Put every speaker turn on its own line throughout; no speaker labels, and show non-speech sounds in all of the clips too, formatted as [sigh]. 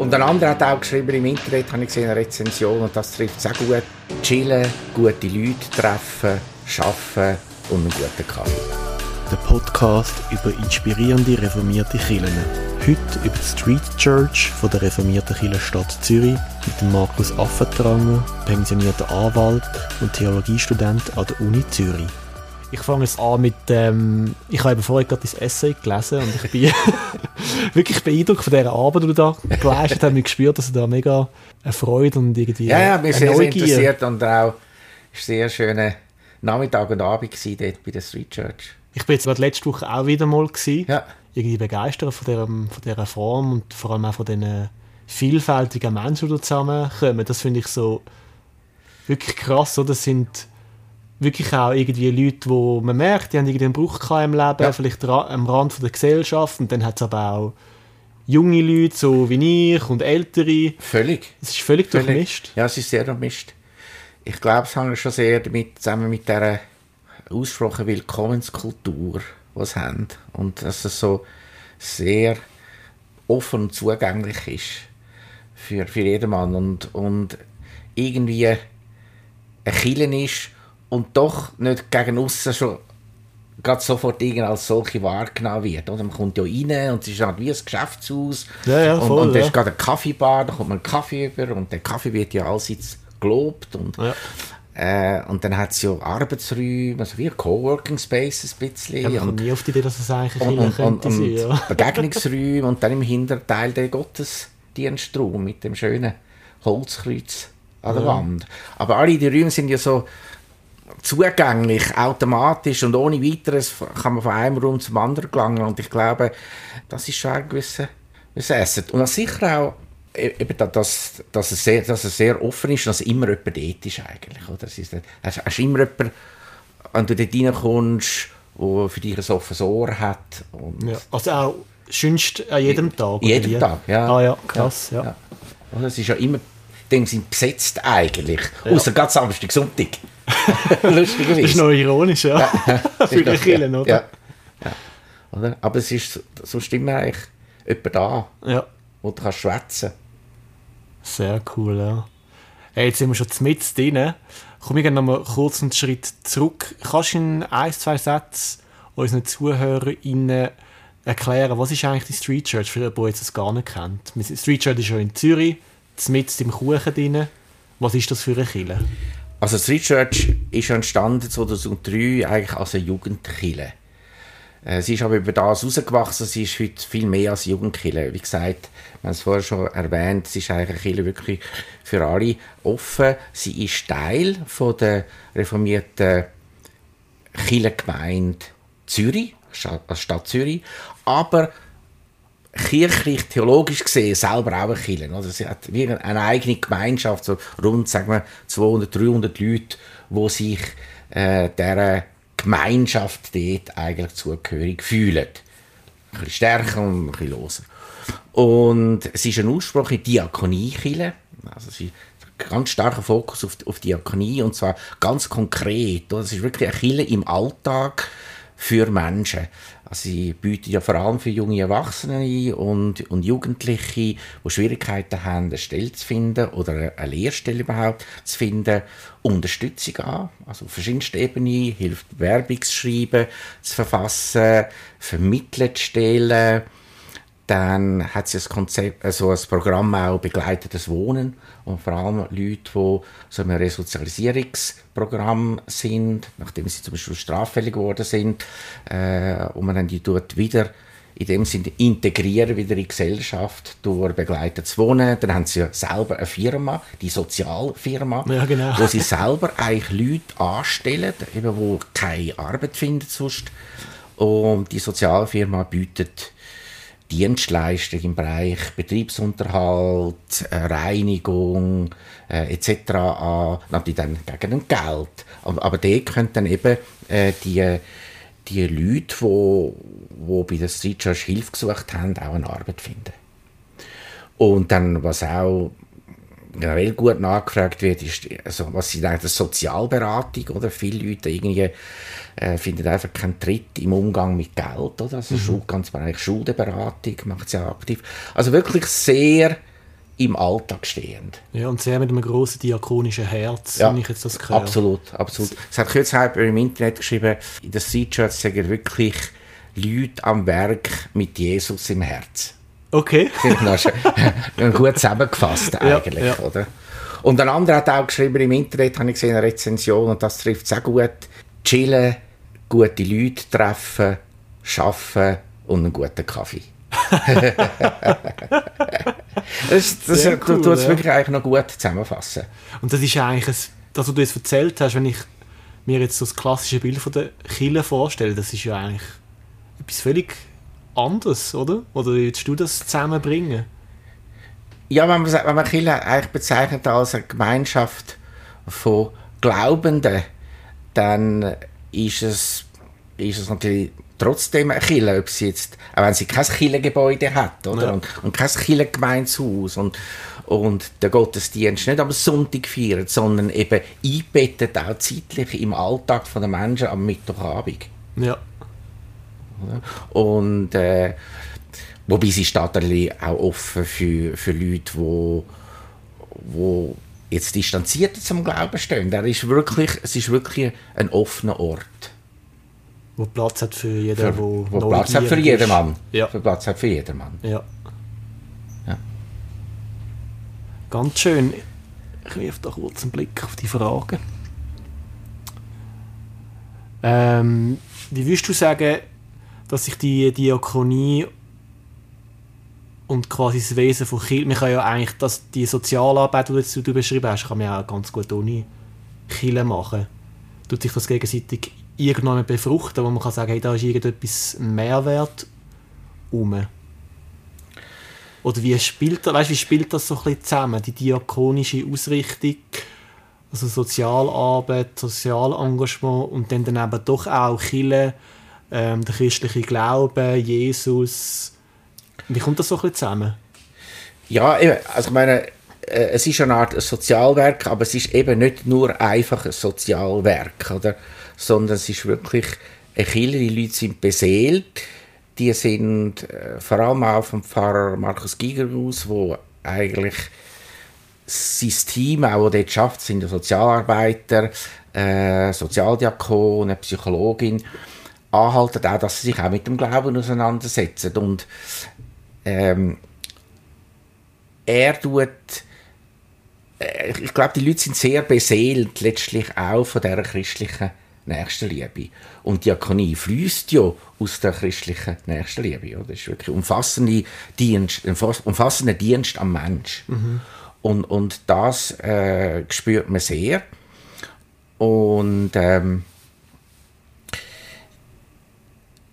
Und ein anderer hat auch geschrieben im Internet, habe ich gesehen, eine Rezension, und das trifft sehr gut. Chillen, gute Leute treffen, arbeiten und einen guten Kaffee.
Der Podcast über inspirierende reformierte Kirchen. Heute über die Street Church von der reformierten Kirchenstadt Zürich mit Markus Affentranger, pensionierter Anwalt und Theologiestudent an der Uni Zürich. Ich fange jetzt an mit, ähm, ich habe vorher gerade das Essay gelesen und ich bin [laughs] wirklich beeindruckt von dieser Arbeit, die du da geleistet hast. Ich gespürt, dass du da mega eine Freude und irgendwie
Ja, ja, mich sehr, sehr interessiert und auch sehr schöner Nachmittag und Abend gewesen dort bei der Street Church.
Ich bin jetzt gerade letzte Woche auch wieder mal gewesen.
Ja.
Irgendwie begeistert von dieser, von dieser Form und vor allem auch von diesen vielfältigen Menschen, die da zusammenkommen. Das finde ich so wirklich krass. Oder? Das sind wirklich auch irgendwie Leute, wo man merkt, die haben irgendwie einen Bruch im Leben,
Ja.
vielleicht am Rand von der Gesellschaft. Und dann hat es aber auch junge Leute, so wie ich, und ältere.
Völlig.
Es ist völlig,
Völlig.
durchmischt.
Ja, es ist sehr durchmischt. Ich glaube, es hängt schon sehr damit zusammen mit dieser ausgesprochenen Willkommenskultur, die sie haben. Und dass es so sehr offen und zugänglich ist für, für jedermann. Und, und irgendwie ein Killen ist und doch nicht gegen aussen schon gerade sofort als solche wahrgenommen wird. Oder? Man kommt ja rein und es ist halt wie ein Geschäftshaus.
Ja, ja,
und,
voll,
und da
ja.
ist gerade eine Kaffeebar, da kommt man einen Kaffee über und der Kaffee wird ja allseits gelobt. Und,
Ja.
äh, und dann hat es ja Arbeitsräume, also wie Coworking Space ein bisschen.
Komme
und,
nie auf die Idee, dass es eigentlich
und, und, und, und
sein. Ja. [laughs]
Begegnungsräume und dann im Hinterteil der Gottesdienstraum mit dem schönen Holzkreuz an der Wand. Aber alle die Räume sind ja so zugänglich, automatisch und ohne weiteres kann man von einem Raum zum anderen gelangen und ich glaube, das ist schon ein gewisser, gewisser Asset. Und sicher auch e- eben, da- dass, dass, es sehr, dass es sehr offen ist, dass immer jemand dort ist eigentlich. Oder? Es ist, hast, hast immer jemand, wenn du dort reinkommst, der für dich ein offenes Ohr hat. Und
Ja. Also auch schönst an jedem Tag.
jeden? Tag, ja.
Ah ja, krass, ja.
ja. Und es ist ja immer, dem sind besetzt eigentlich. Außer ganz Samstag, Sonntag. [laughs] Lustigerweise.
Das ist noch ironisch, ja. [laughs] Für die
Ja,
Kirchen, oder?
Ja. Ja. Oder? Aber es ist sonst immer eigentlich jemand da,
ja.
wo du kannst schwätzen
Sehr cool, ja. Hey, jetzt sind wir schon mit drin. Komm ich noch mal kurz einen Schritt zurück. Kannst du in ein, zwei Sätzen unseren ZuhörerInnen erklären, was ist eigentlich die Street Church, für die, die jetzt das gar nicht kennt? Street Church ist ja in Zürich, mit im Kuchen drin. Was ist das für eine Kirche?
Also Street Church ist entstanden 2003 eigentlich als eine Jugendkille. Äh, Sie ist aber über das rausgewachsen, sie ist heute viel mehr als Jugendkille. Wie gesagt, wir haben es vorher schon erwähnt, sie ist eigentlich eine Kirche wirklich für alle offen. Sie ist Teil von der reformierten Kirchengemeinde Zürich, als Stadt Zürich, aber kirchlich, theologisch gesehen selber auch eine Kirche. Oder? Sie hat wie eine eigene Gemeinschaft, so rund sagen wir, 200, 300 Leute, die sich äh, dieser Gemeinschaft dort eigentlich zugehörig fühlen. Ein bisschen stärker und ein bisschen loser. Und es ist ein ursprüngliche Diakoniekirche. Also hat ganz starker Fokus auf, auf Diakonie und zwar ganz konkret. Es ist wirklich eine Kirche im Alltag für Menschen. Also sie bieten ja vor allem für junge Erwachsene und, und Jugendliche, die Schwierigkeiten haben, eine Stelle zu finden oder eine- Lehrstelle überhaupt zu finden, Unterstützung an. Also auf verschiedensten Ebenen hilft Werbung zu verfassen, vermitteln zu stellen. Dann hat sie das Konzept, also das Programm auch begleitetes Wohnen und vor allem Leute, die so einem Resozialisierungsprogramm sind, nachdem sie zum Beispiel straffällig geworden sind, äh, und man dann die dort wieder in dem Sinne integrieren wieder in die Gesellschaft durch begleitetes Wohnen. Dann haben sie ja selber eine Firma, die Sozialfirma,
Ja, genau.
wo sie selber eigentlich Leute anstellen, eben, wo keine Arbeit finden sonst. Und die Sozialfirma bietet Dienstleistungen im Bereich Betriebsunterhalt, äh, Reinigung äh, etc. an, natürlich dann gegen ein Geld. Aber, aber dort können dann eben äh, die, die Leute, die wo, wo bei der Street Hilfe gesucht haben, auch eine Arbeit finden. Und dann, was auch generell gut nachgefragt wird, ist, also, was sie denken, Sozialberatung, oder? Viele Leute irgendwie äh, finden einfach keinen Tritt im Umgang mit Geld, oder? Also, Schul, ganz Bereich Schuldenberatung macht sie auch aktiv. Also wirklich sehr im Alltag stehen.
Ja, und sehr mit einem grossen diakonischen Herz,
Ja,
wenn ich jetzt das höre.
Absolut, absolut. Es hat kürzlich im Internet geschrieben, in der Street Church sagen wirklich Leute am Werk mit Jesus im Herz.
Okay.
Ich noch schön. gut zusammengefasst
Ja,
eigentlich,
ja.
oder? Und ein anderer hat auch geschrieben im Internet, habe ich gesehen, eine Rezension, und das trifft es auch gut, chillen, gute Leute treffen, arbeiten und einen guten Kaffee. [laughs] das das
cool,
tut es
ja.
wirklich eigentlich noch gut zusammenfassen.
Und das ist ja eigentlich, ein, das, was du jetzt erzählt hast, wenn ich mir jetzt so das klassische Bild von der Kille vorstelle, das ist ja eigentlich etwas völlig anderes, oder? Oder würdest du das zusammenbringen?
Ja, wenn man, wenn man Kirche eigentlich bezeichnet als eine Gemeinschaft von Glaubenden, dann ist es, ist es natürlich trotzdem eine Kirche, ob sie jetzt, auch wenn sie kein Kirchengebäude hat, oder?
Ja.
Und, und kein Kirchengemeinshaus und, und der Gottesdienst nicht am Sonntag feiert, sondern eben einbettet auch zeitlich im Alltag der Menschen am Mittwochabend.
Ja.
Und äh, wobei sie steht auch offen für, für Leute, wo, wo jetzt distanziert zum Glauben stehen. Er ist wirklich, es ist wirklich ein offener Ort.
Wo Platz hat für jeden,
Für,
wo,
wo Platz hat für jedermann.
Ja.
Für Platz hat für jedermann.
Ja.
Ja.
Ganz schön. Ich wirf da kurz einen Blick auf die Fragen. Ähm, wie würdest du sagen, dass sich die Diakonie und quasi das Wesen von Kirche, man kann ja eigentlich das, die Sozialarbeit, die du du beschrieben hast, kann man ja auch ganz gut ohne Kirche machen. Tut sich das gegenseitig irgendwann befruchten, wo man kann sagen, hey, da ist irgendetwas Mehrwert um. Oder wie spielt das, weißt, wie spielt das so ein bisschen zusammen, die diakonische Ausrichtung, also Sozialarbeit, Sozialengagement und dann, dann eben doch auch Kirche, ähm, der christliche Glaube, Jesus. Wie kommt das so ein bisschen zusammen?
Ja, also ich meine, äh, es ist eine Art Sozialwerk, aber es ist eben nicht nur einfach ein Sozialwerk, oder? sondern es ist wirklich eine Kirche, die Leute sind beseelt, die sind äh, vor allem auch vom Pfarrer Markus Giger aus, wo eigentlich sein Team, auch dort schafft, sind Sozialarbeiter, äh, Sozialdiakon, eine Psychologin, anhalten auch, dass sie sich auch mit dem Glauben auseinandersetzen und ähm, er tut äh, ich glaube, die Leute sind sehr beseelt letztlich auch von dieser christlichen Nächstenliebe. Und Diakonie fließt ja aus der christlichen Nächstenliebe. Oder? Das ist wirklich umfassende Dienst, umfassender Dienst am Mensch. Und, und das äh, spürt man sehr. Und ähm,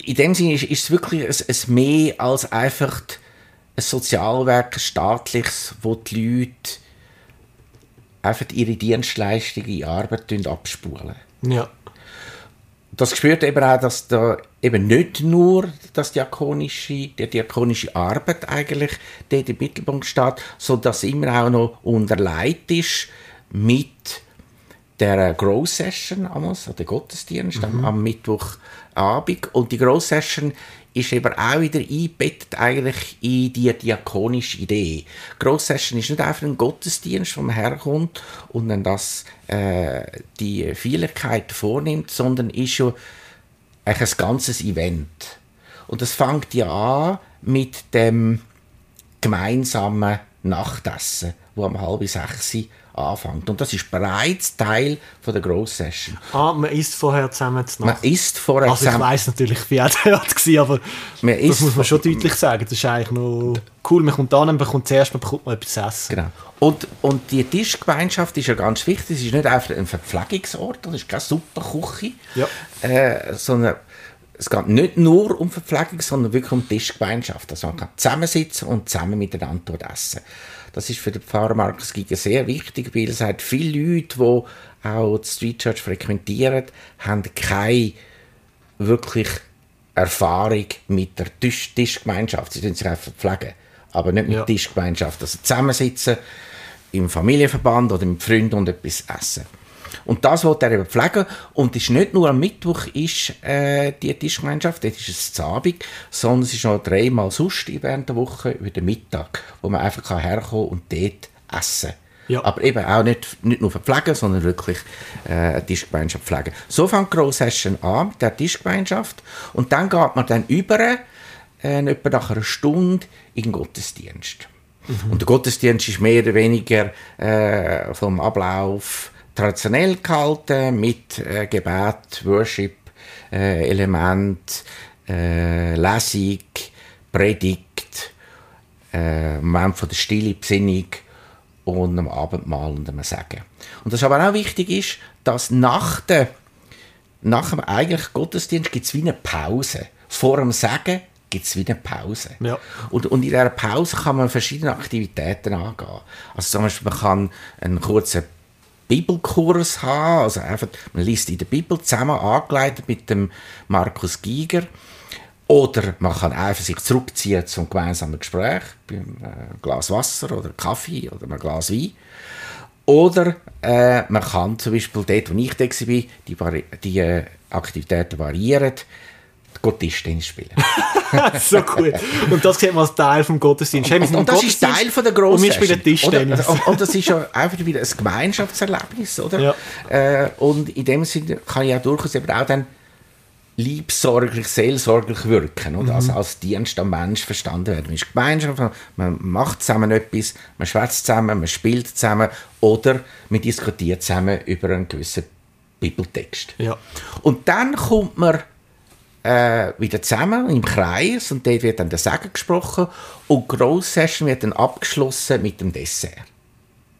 in dem Sinne ist, ist es wirklich ein, ein mehr als einfach ein Sozialwerk, ein staatliches, wo die Leute einfach ihre Dienstleistungen in Arbeit abspulen.
Ja.
Das spürt eben auch, dass da eben nicht nur das diakonische, die diakonische Arbeit eigentlich dort im Mittelpunkt steht, sondern dass immer auch noch unterlegt ist mit der Grow Session, also der Gottesdienst am, am Mittwochabend. Und die Grow Session ist eben auch wieder eingebettet eigentlich in die diakonische Idee. Grow Session ist nicht einfach ein Gottesdienst, man herkommt und dann das, äh, die Vielerkeit vornimmt, sondern ist ja eigentlich ein ganzes Event. Und das fängt ja an mit dem gemeinsamen Nachtessen, wo um halb sechs anfängt. Und das ist bereits Teil von der Gross Session.
Ah, man isst vorher zusammen zu
Man
Nacht.
isst vorher
Also ich
zusammen-
weiss natürlich, wie er [laughs] dort war, aber
Man
das muss man schon deutlich sagen. Das ist eigentlich noch cool. Man kommt an und bekommt zuerst man bekommt mal etwas zu essen.
Genau. Und, und die Tischgemeinschaft ist ja ganz wichtig. Es ist nicht einfach ein Verpflegungsort, das ist keine Superküche,
Ja.
äh, sondern es geht nicht nur um Verpflegung, sondern wirklich um Tischgemeinschaft. Also man kann zusammensitzen und zusammen miteinander essen. Das ist für den Pfarrer Markus Giger sehr wichtig, weil es hat viele Leute, die auch die Street Church frequentieren, haben keine wirklich Erfahrung mit der Tisch Tischgemeinschaft. Sie tun sich einfach pflegen, aber nicht mit
Ja.
Tischgemeinschaft. Also zusammensitzen im Familienverband oder mit Freunden und etwas essen. Und das will er eben pflegen. Und es ist nicht nur am Mittwoch ist, äh, die Tischgemeinschaft, das ist es Abend, sondern es ist noch dreimal sonst während der Woche über den Mittag, wo man einfach kann herkommen und dort essen
Ja.
Aber eben auch nicht, nicht nur verpflegen, sondern wirklich äh, eine Tischgemeinschaft pflegen. So fängt die Gross Session an mit der Tischgemeinschaft und dann geht man dann über, äh, etwa nach einer Stunde, in den Gottesdienst. Und der Gottesdienst ist mehr oder weniger äh, vom Ablauf traditionell gehalten, mit äh, Gebet, Worship, äh, Element, äh, Lesung, Predigt, äh, Moment von der Stille, Besinnung und am Abendmahl und am Sagen. Und das aber auch wichtig ist, dass nach, der, nach dem eigentlichen Gottesdienst gibt es wie eine Pause. Vor dem Sagen gibt es wie eine Pause.
Ja.
Und, und in dieser Pause kann man verschiedene Aktivitäten angehen. Also zum Beispiel, man kann einen kurzen Bibelkurs haben, also einfach, man liest in der Bibel zusammen, angeleitet mit dem Markus Giger. Oder man kann einfach sich zurückziehen zum gemeinsamen Gespräch, beim äh, Glas Wasser oder Kaffee oder einem Glas Wein. Oder äh, man kann zum Beispiel dort, wo ich da war, die, die äh, Aktivitäten variieren, Tischtennis spielen. [laughs]
so gut. Und das sieht man als Teil vom Gottesdienst.
Und,
im
und das ist
Gottesdienst
Teil von der
Und
grossen
wir spielen Tischtennis.
Oder? Und, und das ist ja einfach wieder ein Gemeinschaftserlebnis, oder?
Ja.
Äh, und in dem Sinne kann ich ja durchaus eben auch dann liebsorglich, seelsorglich wirken, oder?
Mhm.
Also als Dienst am Mensch verstanden werden. Man ist Gemeinschaft, man macht zusammen etwas, man schwätzt zusammen, man spielt zusammen oder man diskutiert zusammen über einen gewissen Bibeltext.
Ja.
Und dann kommt man äh, wieder zusammen im Kreis und dort wird dann der Segen gesprochen und die Gross-Session wird dann abgeschlossen mit dem Dessert.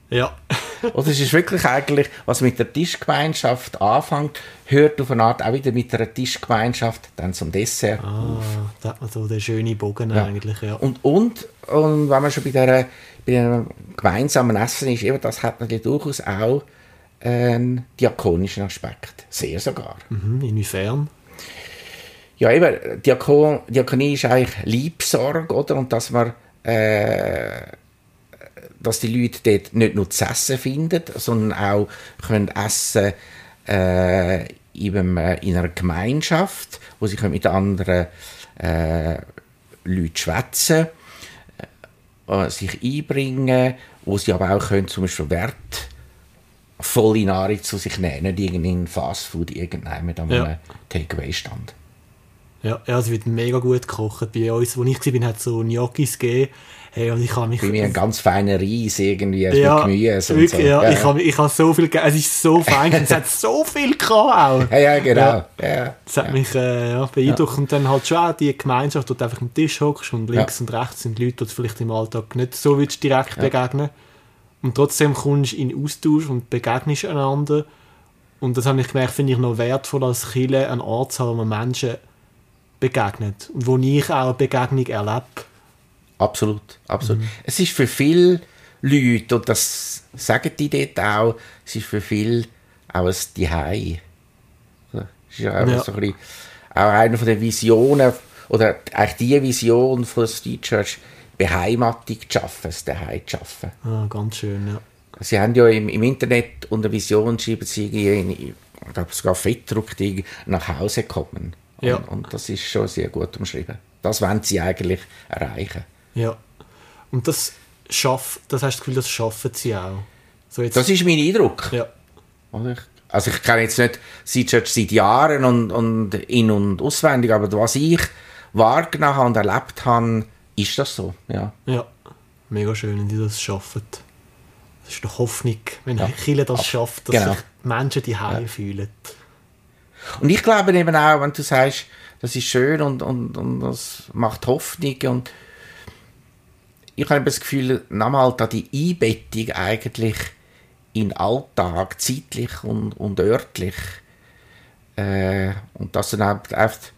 Ja. [laughs]
Oder es ist wirklich eigentlich, was mit der Tischgemeinschaft anfängt, hört auf eine Art auch wieder mit der Tischgemeinschaft dann zum Dessert.
Ah, da hat man so den schönen Bogen
Ja.
eigentlich, ja.
Und, und, und wenn man schon bei, der, bei einem gemeinsamen Essen ist, eben, das hat natürlich durchaus auch einen diakonischen Aspekt. Sehr sogar.
Mhm, inwiefern?
Ja, eben, Diakon, Diakonie ist eigentlich Liebsorge, oder? Und dass man, äh, dass die Leute dort nicht nur zu essen finden, sondern auch können essen äh, in, äh, in einer Gemeinschaft, wo sie können mit anderen äh, Leuten schwätzen, äh, sich einbringen, wo sie aber auch können, zum Beispiel Wert volle Nahrung zu sich nehmen, nicht irgendein Fastfood irgendeinem an
Ja.
einem Takeaway-Stand.
Ja, ja, es wird mega gut gekocht. Bei uns, wo ich war, hat es so Gnocchis gegeben. Hey, und ich habe mich...
Bei mir ein ganz feiner Reis irgendwie
ja,
mit Gemüse und
wirklich,
so.
ja, ich habe ich hab so viel gegeben. Es ist so fein, es hat so [laughs] viel gehabt auch.
ja, ja, genau.
Ja.
Ja.
Das hat mich äh, ja, beeindruckt. Und dann halt schon auch die Gemeinschaft, wo du einfach am Tisch hockst und links und rechts sind Leute, die du vielleicht im Alltag nicht so willst direkt begegnen Und trotzdem kommst du in Austausch und begegnest einander. Und das habe ich gemerkt, finde ich noch wertvoll als Chile, einen Ort zu haben, wo man Menschen begegnet. Und wo ich auch eine Begegnung erlebe.
Absolut, absolut.
Mhm.
Es ist für viele Leute, und das sagen die dort auch, es ist für viele auch ein Zuhause. Es ist ja auch,
Ja.
so ein bisschen, auch eine von den Visionen, oder eigentlich die Vision von der Street Church, Beheimatung zu schaffen, das Zuhause zu schaffen.
Ah, ganz schön, ja.
Sie haben ja im, im Internet unter Vision schreiben sie irgendwie, ich glaube sogar fettdruckt, nach Hause kommen.
Ja.
Und, und das ist schon sehr gut umschrieben. Das wollen sie eigentlich erreichen.
Ja. Und das schafft, das hast du das Gefühl, das schaffen sie auch. So
Das ist mein Eindruck.
ja.
Also ich kenne jetzt nicht Church seit Jahren und, und in- und auswendig, aber was ich wahrgenommen habe und erlebt habe, ist das so. Ja.
Ja, mega schön, wenn die das schaffen. Das ist doch Hoffnung, wenn
Ja.
Chile das schafft, dass
Genau.
sich die Menschen die Heim fühlen.
Und ich glaube eben auch, wenn du sagst, das ist schön und, und, und das macht Hoffnung und ich habe das Gefühl, nochmal da die Einbettung eigentlich in Alltag, zeitlich und, und örtlich äh, und dass du dann einfach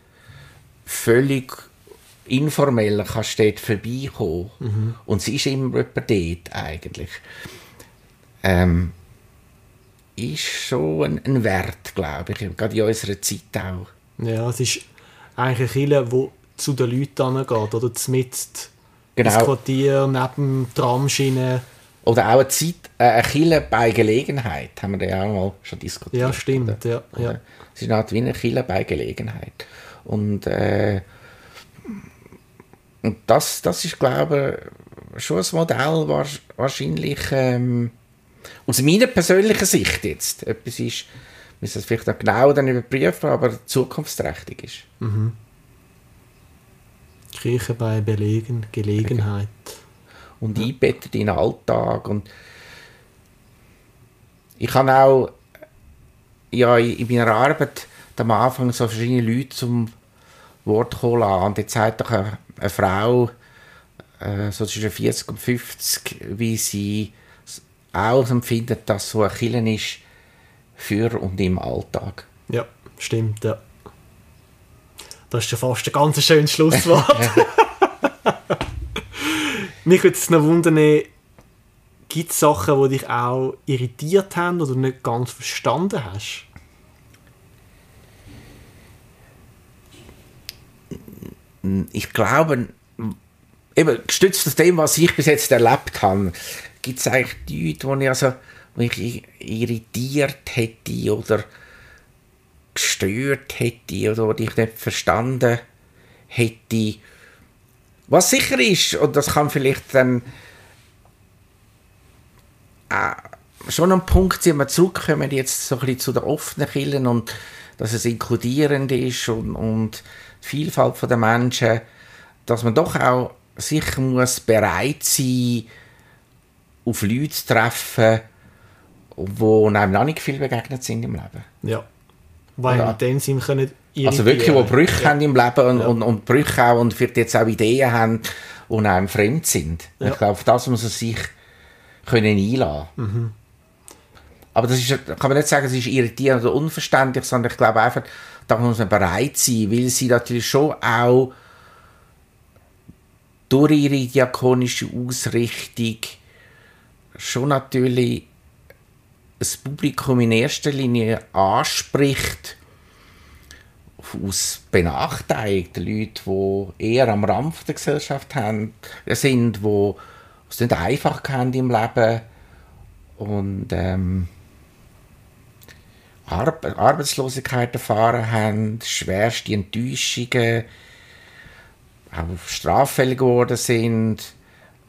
völlig informell kannst dort vorbeikommen und es ist immer jemand dort eigentlich. Ähm, ist schon ein, Wert, glaube ich, gerade in unserer Zeit auch.
Ja, es ist eigentlich eine Chile, die zu den Leuten geht, oder zumindest
Genau.
das Quartier neben dem Tramschiene
Oder auch eine Zeit, äh, eine Kille bei Gelegenheit, haben wir ja auch mal schon diskutiert.
Ja, stimmt, ja. ja.
Es ist halt wie eine Kille bei Gelegenheit. Und, äh, und das, das ist, glaube ich, schon ein Modell, wahrscheinlich ähm, aus meiner persönlichen Sicht jetzt etwas ist, müssen es vielleicht noch genau dann überprüfen, aber zukunftsträchtig ist. Mhm.
Kirche bei Belegen, Gelegenheit.
Und ja. einbettet in den Alltag. Und ich habe auch ja, in meiner Arbeit am Anfang so verschiedene Leute zum Wort kommen lassen. Und jetzt sagt doch eine, eine Frau, äh, so zwischen 40 und 50, wie sie auch empfindet, dass so ein Killen ist für und im Alltag.
Ja, stimmt, ja. Das ist ja fast ein ganz schönes Schlusswort. [laughs] Mich würde es noch wundern, gibt es Sachen, die dich auch irritiert haben oder nicht ganz verstanden hast?
Ich glaube, eben gestützt auf dem, was ich bis jetzt erlebt habe, gibt es eigentlich Leute, die ich, also, die ich irritiert hätte oder gestört hätte oder die ich nicht verstanden hätte. Was sicher ist, und das kann vielleicht dann äh, schon ein Punkt wenn wir zurückkommen jetzt so ein bisschen zu den offenen Kirchen und dass es inkludierend ist und, und die Vielfalt der Menschen, dass man doch auch sicher muss bereit sein, auf Leute zu treffen, die einem noch nicht viel begegnet sind im Leben.
Ja. Weil in dem Sinn können
Also wirklich, die Brüche ja. haben im Leben und, ja. und, und Brüche auch und vielleicht jetzt auch Ideen haben, die einem fremd sind. Ja. Ich glaube, auf das muss man sich können einlassen. Mhm. Aber das ist, kann man nicht sagen, es ist irritierend oder unverständlich, sondern ich glaube einfach, da muss man bereit sein, weil sie natürlich schon auch durch ihre diakonische Ausrichtung schon natürlich das Publikum in erster Linie anspricht, aus benachteiligten Leuten, die eher am Rand der Gesellschaft haben, sind, die es nicht einfach haben im Leben und ähm, Ar Arbeitslosigkeit erfahren haben, schwerste Enttäuschungen, auch straffällig geworden sind.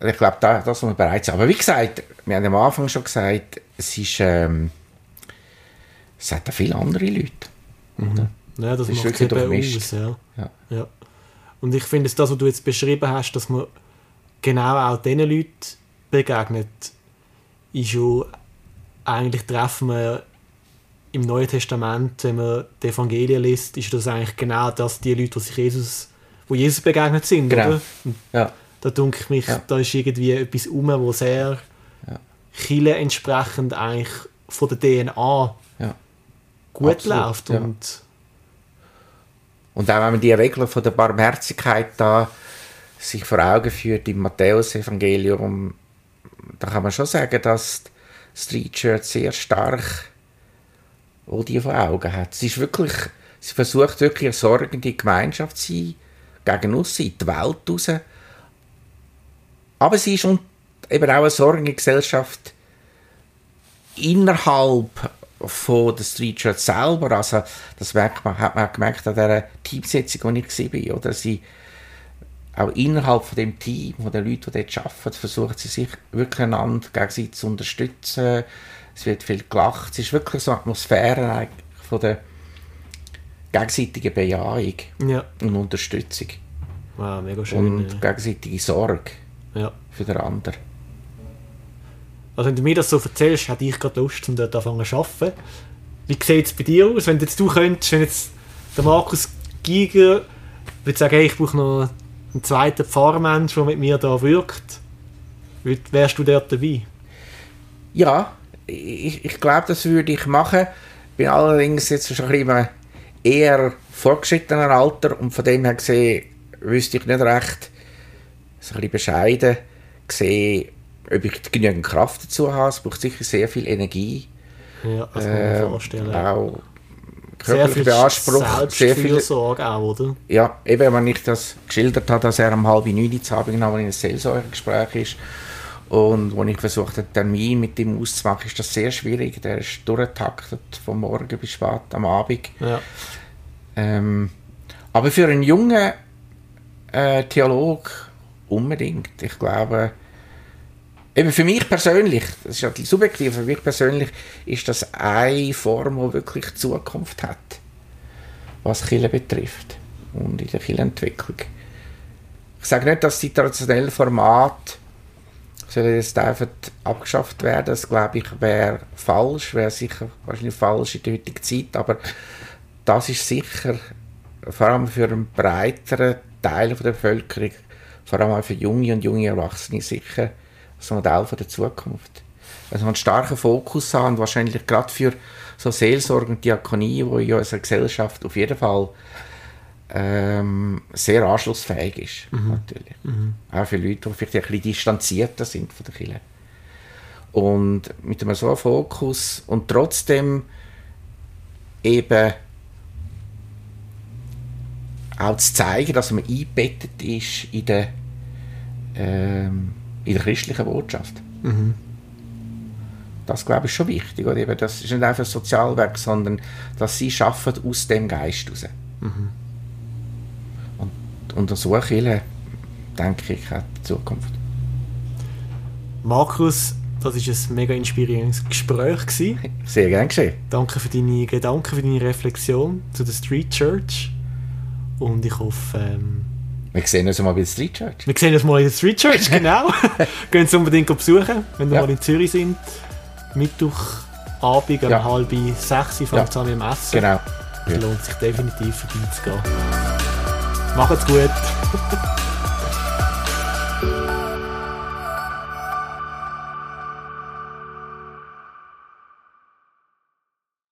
Ich glaube, da, das muss man bereit sein. Aber wie gesagt, wir haben am Anfang schon gesagt, es ist, ähm, es hat auch viele andere Leute.
Mhm. Ja, das, das ist wirklich eben aus, ja. Ja. ja. Und ich finde, das, was du jetzt beschrieben hast, dass man genau auch diesen Leuten begegnet, ist ja, eigentlich treffen wir im Neuen Testament, wenn man die Evangelien liest, ist das eigentlich genau das, die Leute, die sich Jesus, wo Jesus begegnet sind, genau. oder? Ja. Da denke ich mich, ja. da ist irgendwie etwas um, wo sehr Chile entsprechend eigentlich von der DNA ja. gut Absolut, läuft. Ja. Und,
und auch wenn man die Regeln von der Barmherzigkeit da sich vor Augen führt im Matthäus-Evangelium, da kann man schon sagen, dass Street Church sehr stark all die vor Augen hat. Sie ist wirklich, sie versucht wirklich eine sorgende Gemeinschaft zu sein, gegen uns, in die Welt raus. Aber sie ist eben auch eine sorgende Gesellschaft innerhalb von der Street Church selber. Also, das merkt man, hat man gemerkt an dieser Teamsetzung, die ich war, oder? Sie, auch innerhalb von dem Team, von den Leuten, die dort arbeiten, versuchen sie sich wirklich einander gegenseitig zu unterstützen. Es wird viel gelacht. Es ist wirklich so eine Atmosphäre von der gegenseitigen Bejahung ja. und Unterstützung.
Wow, mega schön.
Und gegenseitige Sorge ja. für den anderen.
Also wenn du mir das so erzählst, hätte ich gerade Lust, um dort anfangen zu arbeiten. Wie sieht es bei dir aus, wenn jetzt du könntest, wenn jetzt der Markus Giger würde sagen, hey, ich brauche noch einen zweiten Pfarrmensch, der mit mir da wirkt, wärst du dort dabei?
Ja, ich, ich glaube, das würde ich machen. Ich bin allerdings jetzt schon ein bisschen eher fortgeschrittenen Alter und von dem her gesehen wüsste ich nicht recht, so ein bisschen bescheiden gesehen, ob ich genügend Kraft dazu habe. Es braucht sicher sehr viel Energie.
Ja, das kann man äh, vorstellen.
Auch körperlich beansprucht.
Sehr viel Sorge auch, oder?
Ja, eben, wenn ich das geschildert habe, dass er um halb neun Uhr Abend in ein Seelsorgegespräch ist Und als ich versucht habe, Termin mit ihm auszumachen, ist das sehr schwierig. Der ist durchgetaktet, von morgen bis spät am Abend.
Ja.
Ähm, aber für einen jungen äh, Theolog unbedingt. Ich glaube, eben für mich persönlich, das ist ja subjektiv, für mich persönlich ist das eine Form, die wirklich Zukunft hat, was Kirche betrifft und in der Kirchenentwicklung. Ich sage nicht, dass die traditionellen Formate jetzt einfach abgeschafft werden. Das glaube ich wäre falsch, wäre sicher wahrscheinlich falsch in der heutigen Zeit, aber das ist sicher vor allem für einen breiteren Teil der Bevölkerung, vor allem auch für junge und junge Erwachsene sicher das Modell von der Zukunft. Also einen starken Fokus haben und wahrscheinlich gerade für so Seelsorge und Diakonie, wo in unserer Gesellschaft auf jeden Fall ähm, sehr anschlussfähig ist, natürlich. Auch für Leute, die vielleicht ein bisschen distanzierter sind von der Kirche. Und mit einem so einem Fokus und trotzdem eben auch zu zeigen, dass man eingebettet ist in der, ähm, in der christlichen Botschaft. Das glaube ich schon wichtig. Oder? Eben, das ist nicht einfach ein Sozialwerk, sondern dass sie schaffen aus dem Geist heraus. Und, und so Kirche, denke ich, hat die Zukunft.
Markus, das war ein mega inspirierendes Gespräch. Gewesen.
Sehr gern geschehen.
Danke für deine Gedanken, für deine Reflexion zu der Street Church. Und ich hoffe, ähm,
Wir sehen uns mal bei der Street Church.
wir sehen uns mal in der Street Church, [laughs] genau. Gehen Sie unbedingt besuchen, wenn wir
Ja.
mal in Zürich sind. Mittwochabend um
Ja.
halb sechs fängt es an mit dem Essen.
Genau.
Es lohnt sich definitiv vorbeizugehen. Macht's gut. [laughs]